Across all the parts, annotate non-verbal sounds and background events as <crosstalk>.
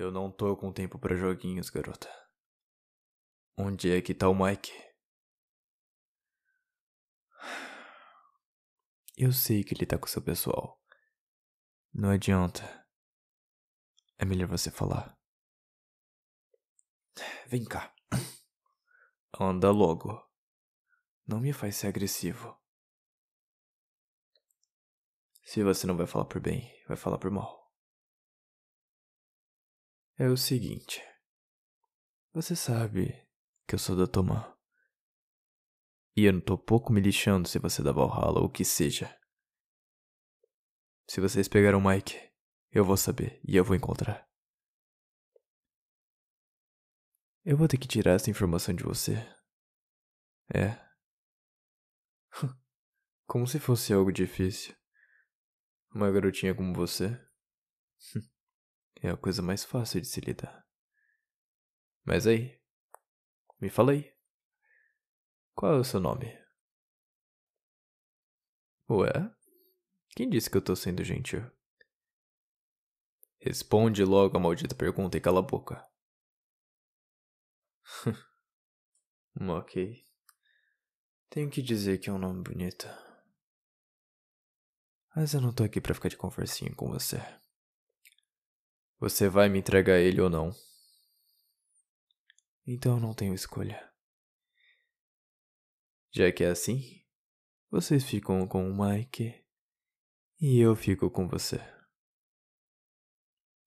Eu não tô com tempo pra joguinhos, garota. Onde é que tá o Mike? Eu sei que ele tá com seu pessoal. Não adianta. É melhor você falar. Vem cá. Anda logo. Não me faz ser agressivo. Se você não vai falar por bem, vai falar por mal. É o seguinte. Você sabe que eu sou da Tomã. E eu não tô pouco me lixando se você é da Valhalla ou o que seja. Se vocês pegaram o Mike, eu vou saber e eu vou encontrar. Eu vou ter que tirar essa informação de você. É. <laughs> Como se fosse algo difícil. Uma garotinha como você. <laughs> É a coisa mais fácil de se lidar. Mas aí, me fala aí. Qual é o seu nome? Ué? Quem disse que eu tô sendo gentil? Responde logo a maldita pergunta e cala a boca. <laughs> ok. Tenho que dizer que é um nome bonito. Mas eu não tô aqui pra ficar de conversinha com você. Você vai me entregar ele ou não? Então não tenho escolha. Já que é assim, vocês ficam com o Mike e eu fico com você.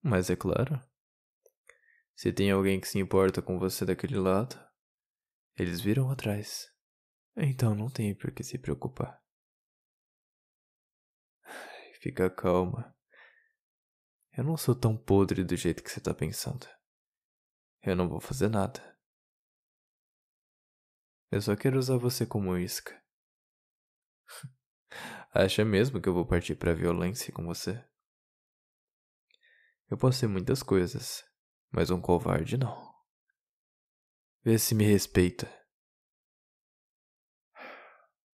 Mas é claro, se tem alguém que se importa com você daquele lado, eles viram atrás. Então não tem por que se preocupar. Fica calma. Eu não sou tão podre do jeito que você tá pensando. Eu não vou fazer nada. Eu só quero usar você como isca. <laughs> Acha mesmo que eu vou partir pra violência com você? Eu posso ser muitas coisas, mas um covarde não. Vê se me respeita.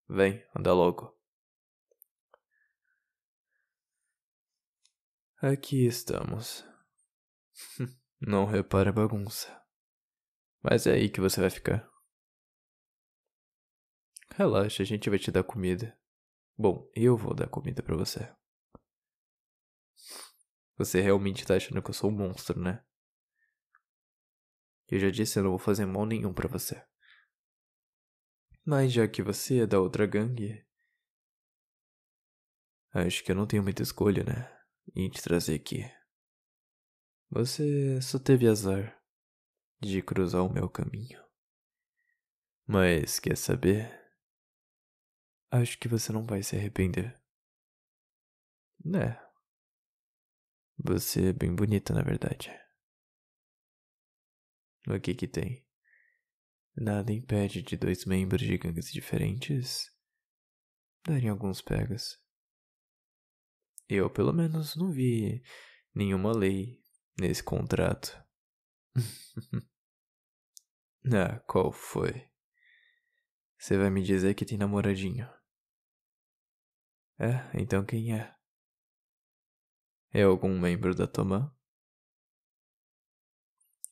Vem, anda logo. Aqui estamos. <laughs> Não repara a bagunça. Mas é aí que você vai ficar. Relaxa, a gente vai te dar comida. Bom, eu vou dar comida para você. Você realmente tá achando que eu sou um monstro, né? Eu já disse, eu não vou fazer mal nenhum para você. Mas já que você é da outra gangue, acho que eu não tenho muita escolha, né? Em te trazer aqui. Você só teve azar de cruzar o meu caminho. Mas quer saber? Acho que você não vai se arrepender. Né? Você é bem bonita, na verdade. O que que tem? Nada impede de dois membros de gangues diferentes darem alguns pegas. Eu, pelo menos, não vi nenhuma lei nesse contrato. <laughs> ah, qual foi? Você vai me dizer que tem namoradinho? É, então quem é? É algum membro da Tomã?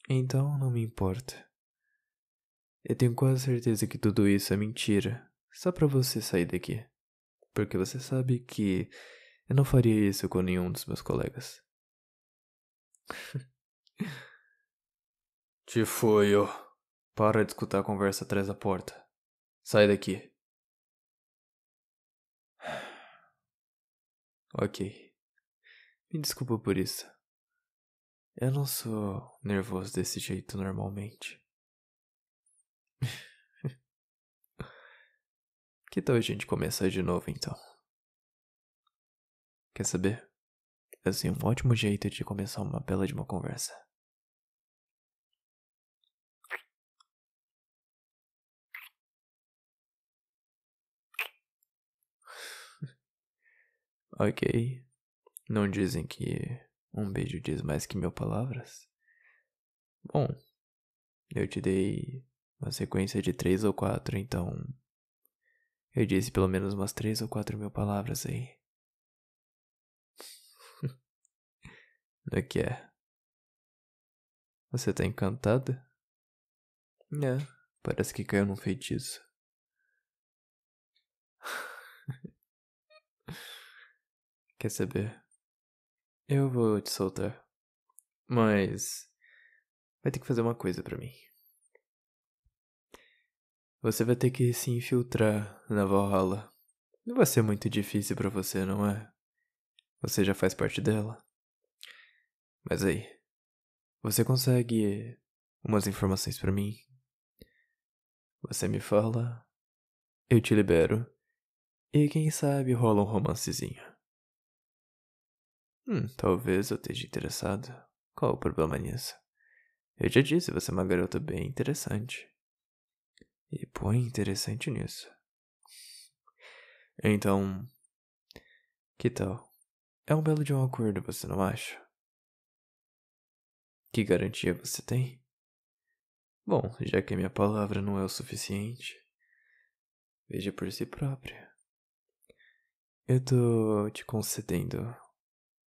Então não me importa. Eu tenho quase certeza que tudo isso é mentira, só pra você sair daqui. Porque você sabe que eu não faria isso com nenhum dos meus colegas. <laughs> Te foi, ó. Para de escutar a conversa atrás da porta. Sai daqui. <sighs> Ok. Me desculpa por isso. Eu não sou nervoso desse jeito normalmente. <laughs> que tal a gente começar de novo então? Quer saber? Assim, um ótimo jeito de começar uma bela de uma conversa. <laughs> ok. Não dizem que um beijo diz mais que mil palavras? Bom, eu te dei uma sequência de três ou quatro, então. Eu disse pelo menos umas três ou quatro mil palavras aí. O que é? Você tá encantada? É, parece que caiu num feitiço. <laughs> Quer saber? Eu vou te soltar. Mas. Vai ter que fazer uma coisa para mim. Você vai ter que se infiltrar na Valhalla. Não vai ser muito difícil para você, não é? Você já faz parte dela. Mas aí, você consegue umas informações para mim? Você me fala, eu te libero, e quem sabe rola um romancezinho. Hum, talvez eu esteja interessado. Qual o problema nisso? Eu já disse, você é uma garota bem interessante. E põe interessante nisso. Então, que tal? É um belo de um acordo, você não acha? Que garantia você tem? Bom, já que a minha palavra não é o suficiente, veja por si própria. Eu tô te concedendo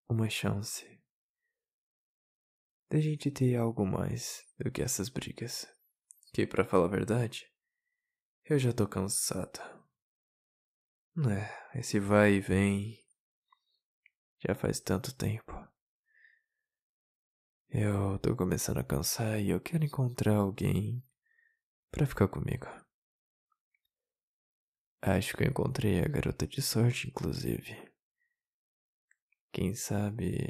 uma chance da gente ter algo mais do que essas brigas. Que, para falar a verdade, eu já tô cansado. É, esse vai e vem já faz tanto tempo. Eu tô começando a cansar e eu quero encontrar alguém para ficar comigo. Acho que eu encontrei a garota de sorte, inclusive. Quem sabe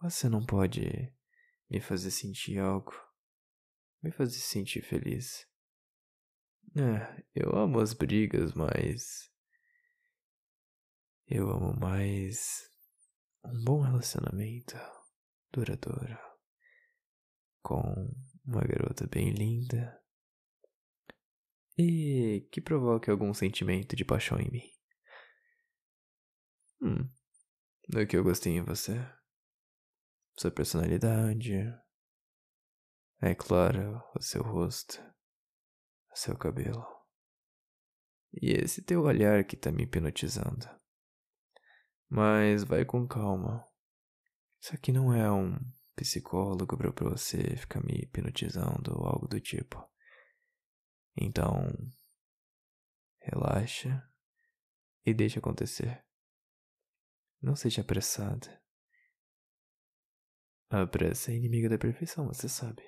você não pode me fazer sentir algo, me fazer sentir feliz. É, eu amo as brigas, mas. Eu amo mais um bom relacionamento duradouro com uma garota bem linda e que provoque algum sentimento de paixão em mim. Hum, do que eu gostei em você? Sua personalidade, é claro, o seu rosto, o seu cabelo. E esse teu olhar que tá me hipnotizando. Mas vai com calma. Isso aqui não é um psicólogo pra você ficar me hipnotizando ou algo do tipo. Então, relaxa e deixa acontecer. Não seja apressada. A pressa é inimiga da perfeição, você sabe.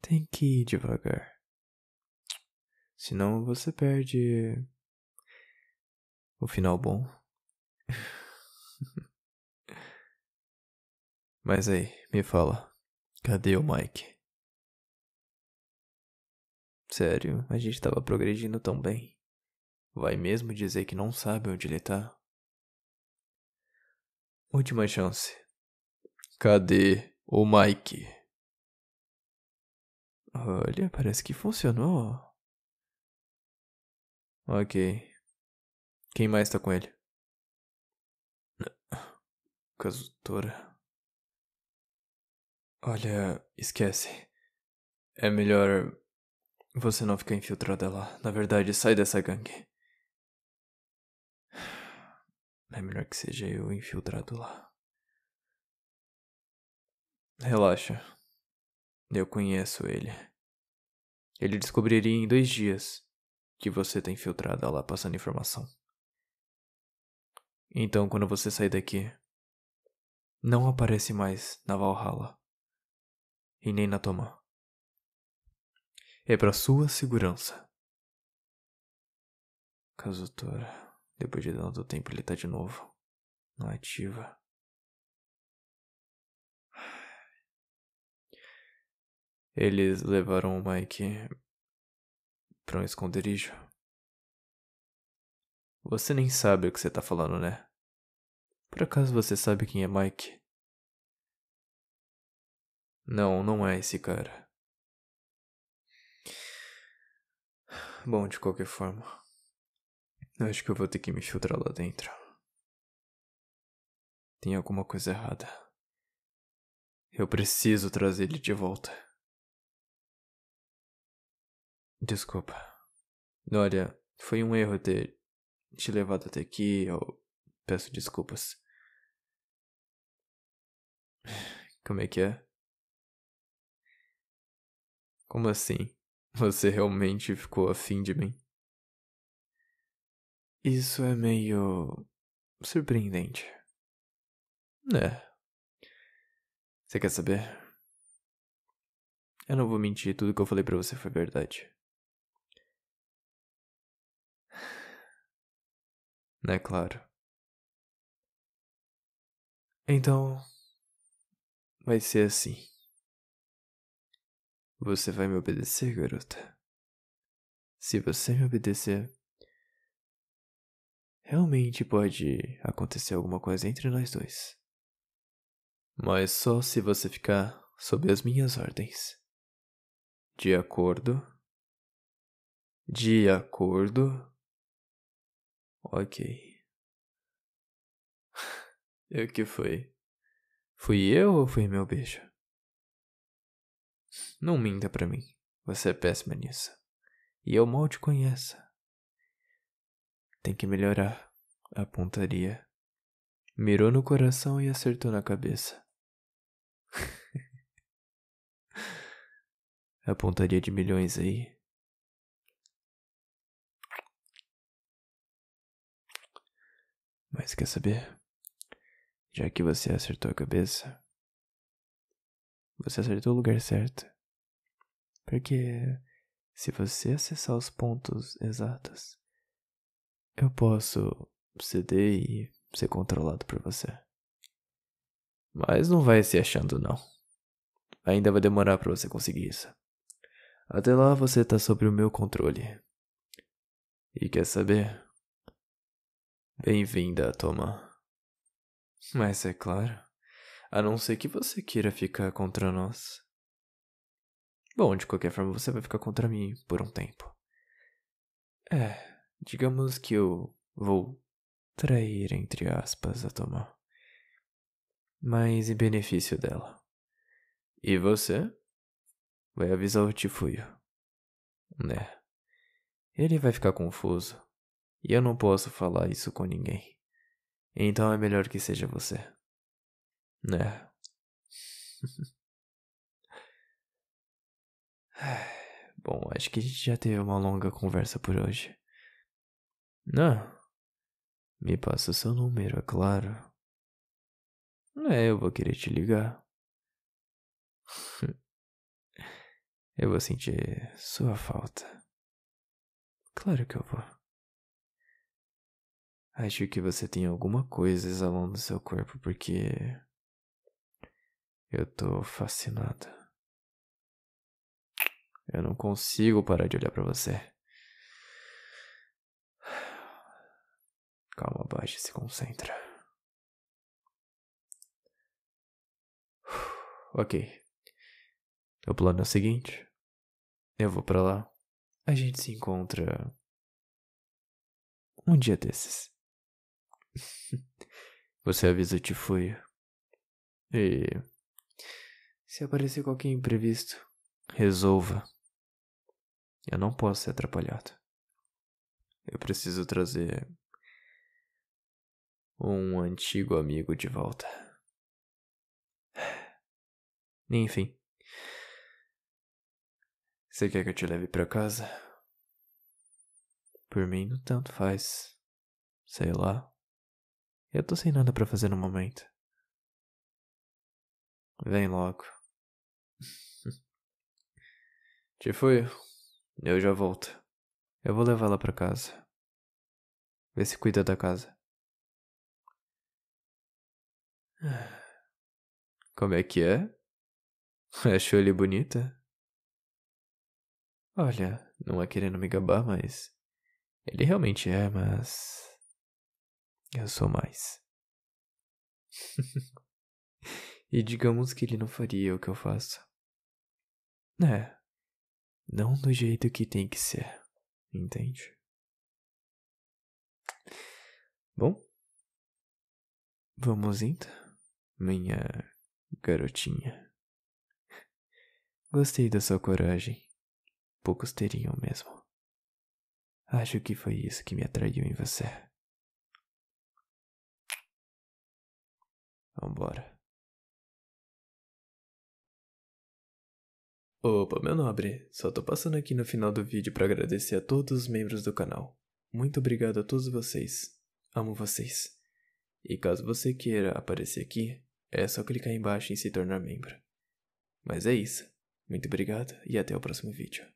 Tem que ir devagar. Senão você perde o final bom. <laughs> Mas aí, me fala, cadê o Mike? Sério, a gente tava progredindo tão bem. Vai mesmo dizer que não sabe onde ele tá? Última chance. Cadê o Mike? Olha, parece que funcionou. Ok. Quem mais tá com ele? Casutora. Olha, esquece. É melhor você não ficar infiltrada lá. Na verdade, sai dessa gangue. <sighs> É melhor que seja eu infiltrado lá. Relaxa. Eu conheço ele. Ele descobriria em dois dias que você tá infiltrada lá passando informação. Então, quando você sair daqui, não aparece mais na Valhalla e nem na Toma. É para sua segurança. Kazutora, depois de tanto tempo ele tá de novo. Não ativa. Eles levaram o Mike para um esconderijo. Você nem sabe o que você tá falando, né? Por acaso você sabe quem é Mike? Não, não é esse cara. Bom, de qualquer forma, acho que eu vou ter que me filtrar lá dentro. Tem alguma coisa errada. Eu preciso trazer ele de volta. Desculpa. Olha, foi um erro ter te levado até aqui, eu peço desculpas. Como é que é? Como assim? Você realmente ficou afim de mim? Isso é meio. surpreendente. É. Você quer saber? Eu não vou mentir, tudo que eu falei pra você foi verdade. <sighs> Não é claro. Então. Vai ser assim. Você vai me obedecer, garota? Se você me obedecer, realmente pode acontecer alguma coisa entre nós dois. Mas só se você ficar sob as minhas ordens. De acordo? De acordo? Ok. <laughs> E o que foi? Fui eu ou foi meu beijo? Não minta pra mim. Você é péssima nisso. E eu mal te conheço. Tem que melhorar a pontaria. Mirou no coração e acertou na cabeça. <laughs> a pontaria de milhões aí. Mas quer saber? Já que você acertou a cabeça, você acertou o lugar certo. Porque se você acessar os pontos exatos, eu posso ceder e ser controlado por você. Mas não vai se achando não. Ainda vai demorar para você conseguir isso. Até lá você tá sob o meu controle. E quer saber? Bem-vinda, Toma. Mas é claro, a não ser que você queira ficar contra nós. Bom, de qualquer forma, você vai ficar contra mim por um tempo. É, digamos que eu vou trair, entre aspas, a Tomá. Mas em benefício dela. E você? Vai avisar o Tifuio. Né? Ele vai ficar confuso. E eu não posso falar isso com ninguém. Então é melhor que seja você. Né? <laughs> Bom, acho que a gente já teve uma longa conversa por hoje. Não. Me passa seu número, é claro. É, eu vou querer te ligar. <laughs> eu vou sentir sua falta. Claro que eu vou. Acho que você tem alguma coisa exalando do seu corpo porque. Eu tô fascinado. Eu não consigo parar de olhar para você. Calma, baixa e se concentra. Ok. O plano é o seguinte. Eu vou para lá. A gente se encontra um dia desses. <laughs> Você avisa o Tifui. E. Se aparecer qualquer imprevisto, resolva. Eu não posso ser atrapalhado. Eu preciso trazer um antigo amigo de volta. Enfim. Você quer que eu te leve para casa? Por mim, não tanto faz. Sei lá. Eu tô sem nada para fazer no momento. Vem logo. Te fui. Eu já volto. Eu vou levá-la para casa. Vê se cuida da casa. <sighs> Como é que é? <laughs> Achou ele bonita? Olha, não é querendo me gabar, mas. Ele realmente é, mas. Eu sou mais. <laughs> e digamos que ele não faria o que eu faço. É. Não do jeito que tem que ser. Entende? Bom. Vamos indo, minha garotinha. Gostei da sua coragem. Poucos teriam mesmo. Acho que foi isso que me atraiu em você. Vambora. Opa, meu nobre, só tô passando aqui no final do vídeo para agradecer a todos os membros do canal. Muito obrigado a todos vocês. Amo vocês. E caso você queira aparecer aqui, é só clicar embaixo em se tornar membro. Mas é isso. Muito obrigado e até o próximo vídeo.